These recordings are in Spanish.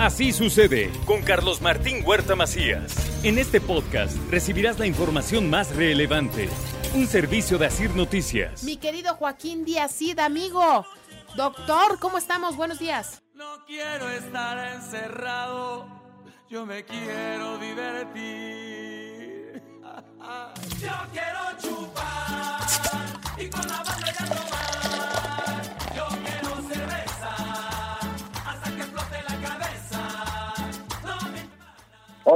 Así sucede con Carlos Martín Huerta Macías. En este podcast recibirás la información más relevante. Un servicio de Asir Noticias. Mi querido Joaquín Díaz Cid, amigo. Doctor, ¿cómo estamos? Buenos días. No quiero estar encerrado, yo me quiero divertir. Yo quiero chupar y con la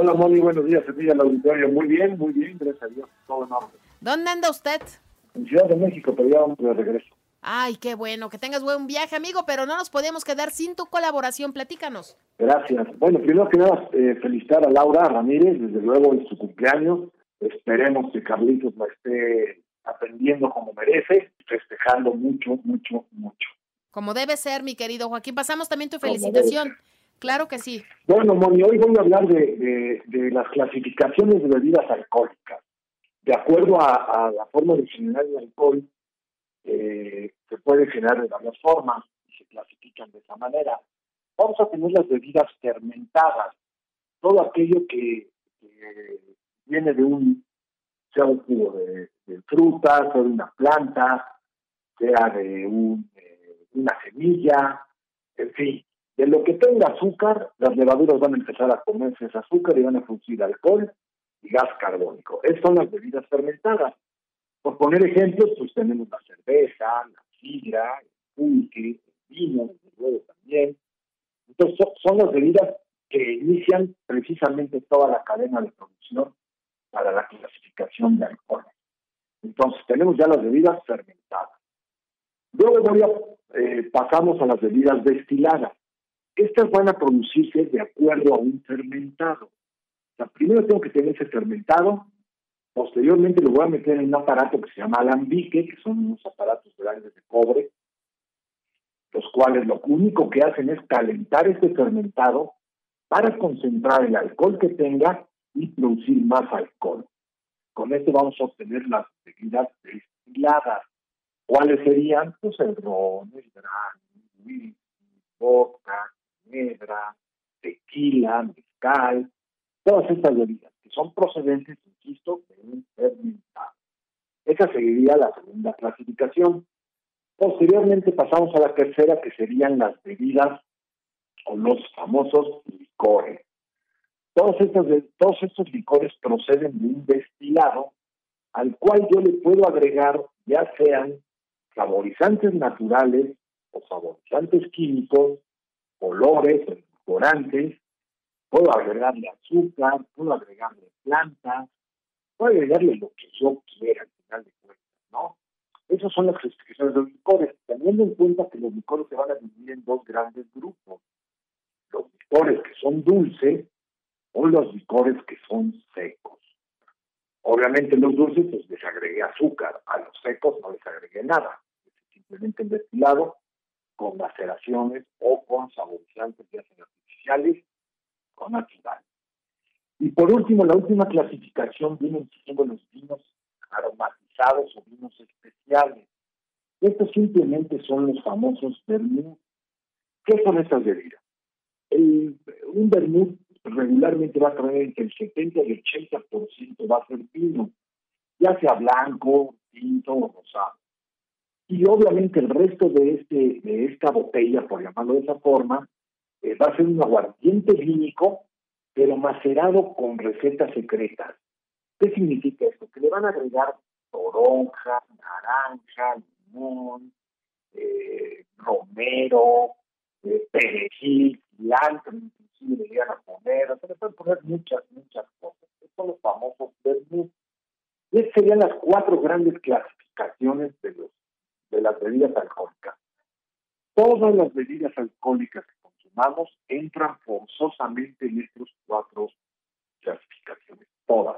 Hola Moni, buenos días, Sevilla, el auditorio. Muy bien, muy bien, gracias a Dios, todo en orden. ¿Dónde anda usted? En Ciudad de México, pero ya vamos de regreso. Ay, qué bueno, que tengas buen viaje, amigo, pero no nos podemos quedar sin tu colaboración. Platícanos. Gracias. Bueno, primero que nada, eh, felicitar a Laura Ramírez, desde luego en su cumpleaños. Esperemos que Carlitos la esté atendiendo como merece, festejando mucho, mucho, mucho. Como debe ser, mi querido Joaquín. Pasamos también tu felicitación. Claro que sí. Bueno, Moni, hoy voy a hablar de, las clasificaciones de bebidas alcohólicas. De acuerdo a, la forma de generar el alcohol, eh, se puede generar de varias formas y se clasifican de esa manera. Vamos a tener las bebidas fermentadas, todo aquello que, que viene de un, sea un jugo de, de, fruta, sea de una planta, sea de un, eh, una semilla, en fin, de lo que tenga azúcar, las levaduras van a empezar a comerse ese azúcar y van a producir alcohol y gas carbónico. Esas son las bebidas fermentadas. Por poner ejemplos, pues tenemos la cerveza, la sidra, el pulque, el vino, desde luego también. Entonces, son, las bebidas que inician precisamente toda la cadena de producción para la clasificación de alcohol. Entonces, tenemos ya las bebidas fermentadas. Luego voy a, eh, pasamos a las bebidas destiladas. Estas van a producirse de acuerdo a un fermentado. O sea, primero tengo que tener ese fermentado, Posteriormente lo voy a meter en un aparato que se llama alambique, que son unos aparatos grandes de cobre, los cuales lo único que hacen es calentar este fermentado para concentrar el alcohol que tenga y producir más alcohol. Con esto vamos a obtener las bebidas destiladas. ¿Cuáles serían? Pues el ron, el gran, whisky, vodka, ginebra, tequila, mezcal, todas estas bebidas que son procedentes, insisto, de un fermentado. Esa seguiría la segunda clasificación. Posteriormente pasamos a la tercera, que serían las bebidas o los famosos licores. Todos estos, todos estos licores proceden de un destilado al cual yo le puedo agregar ya sean saborizantes naturales o saborizantes químicos, colores, edulcorantes, puedo agregarle azúcar, puedo agregarle plantas, puedo agregarle lo que yo quiera al final de cuentas, ¿no? Esas son las clasificaciones de los licores, teniendo en cuenta que los licores se van a dividir en dos grandes grupos. Los licores que son dulces o los licores que son secos. Obviamente los dulces pues les agregué azúcar, a los secos no les agregué nada, simplemente el destilado con maceraciones o con saborizantes ya sean artificiales o natural. Y por último, la última clasificación vienen siendo los vinos aromatizados o vinos especiales. Estos simplemente son los famosos vermut. ¿Qué son estas bebidas? El, un vermut regularmente va a traer entre el 70 y el 80% va a ser vino, ya sea blanco, tinto o rosado. Y obviamente el resto de, este, de esta botella, por llamarlo de esa forma, eh, va a ser un aguardiente vínico, pero macerado con recetas secretas. ¿Qué significa esto? Que le van a agregar toronja, naranja, limón, eh, romero, eh, perejil, cilantro, inclusive le llegan a poner, o sea, le pueden poner muchas, muchas cosas. Estos son los famosos vermouth. Y esas serían las cuatro grandes clasificaciones de, los, de las bebidas alcohólicas. Todas las bebidas alcohólicas que mencionamos entran forzosamente en estos cuatro clasificaciones, todas,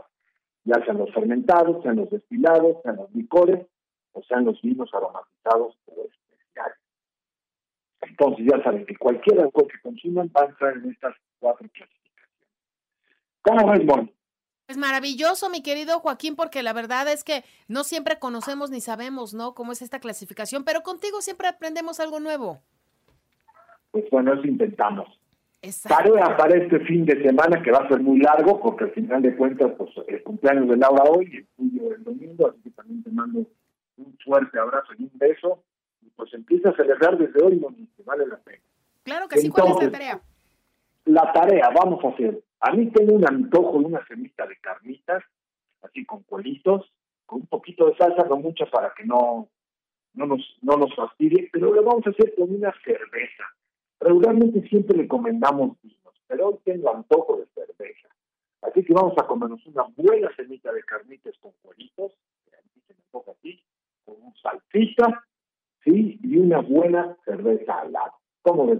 ya sean los fermentados, sean los destilados, sean los licores o sean los vinos aromatizados o especiales. Entonces ya saben que cualquier alcohol que consuman va a entrar en estas cuatro clasificaciones. ¿Cómo ves, Moni? Es maravilloso, mi querido Joaquín, porque la verdad es que no siempre conocemos ni sabemos, ¿no? Cómo es esta clasificación, pero contigo siempre aprendemos algo nuevo. Pues bueno, eso intentamos. Exacto. Tarea para este fin de semana que va a ser muy largo, porque al final de cuentas, pues el cumpleaños de Laura hoy y el tuyo el domingo, así que también te mando un fuerte abrazo y un beso. Y pues empieza a celebrar desde hoy, Monique, vale la pena. Claro que sí, ¿cuál es la tarea? La tarea, vamos a hacer. A mí tengo un antojo de una semita de carnitas, así con cuelitos, con un poquito de salsa, no mucha para que no, no, nos, no nos fastidie, pero lo vamos a hacer con una cerveza. Regularmente siempre recomendamos vinos, pero hoy tengo antojo de cerveza. Así que vamos a comernos una buena semita de carnitas con cuelitos, que así, con un salsita, ¿sí? Y una buena cerveza al lado. ¿Cómo ves?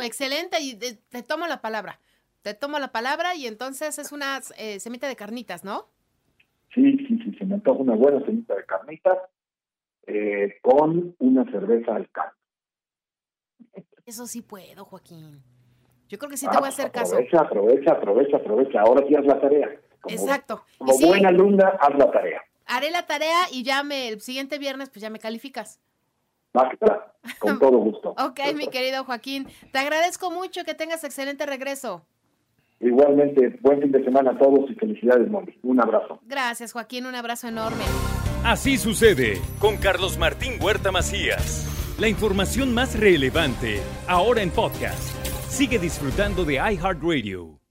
Excelente, y te tomo la palabra. Te tomo la palabra y entonces es una eh, semita de carnitas, ¿no? Sí, sí, sí, se me antoja una buena semita de carnitas eh, con una cerveza al. Eso sí puedo, Joaquín. Yo creo que sí te voy a hacer caso. Aprovecha, aprovecha, aprovecha, aprovecha. Ahora sí haz la tarea. Como, Exacto. Como sí, buena alumna, haz la tarea. haré la tarea y ya me, el siguiente viernes, pues ya me calificas. Está, con todo gusto. Ok, mi querido Joaquín. Te agradezco mucho que tengas excelente regreso. Igualmente, buen fin de semana a todos y felicidades, Moni. Un abrazo. Gracias, Joaquín. Un abrazo enorme. Así sucede con Carlos Martín Huerta Macías. La información más relevante ahora en podcast. Sigue disfrutando de iHeartRadio.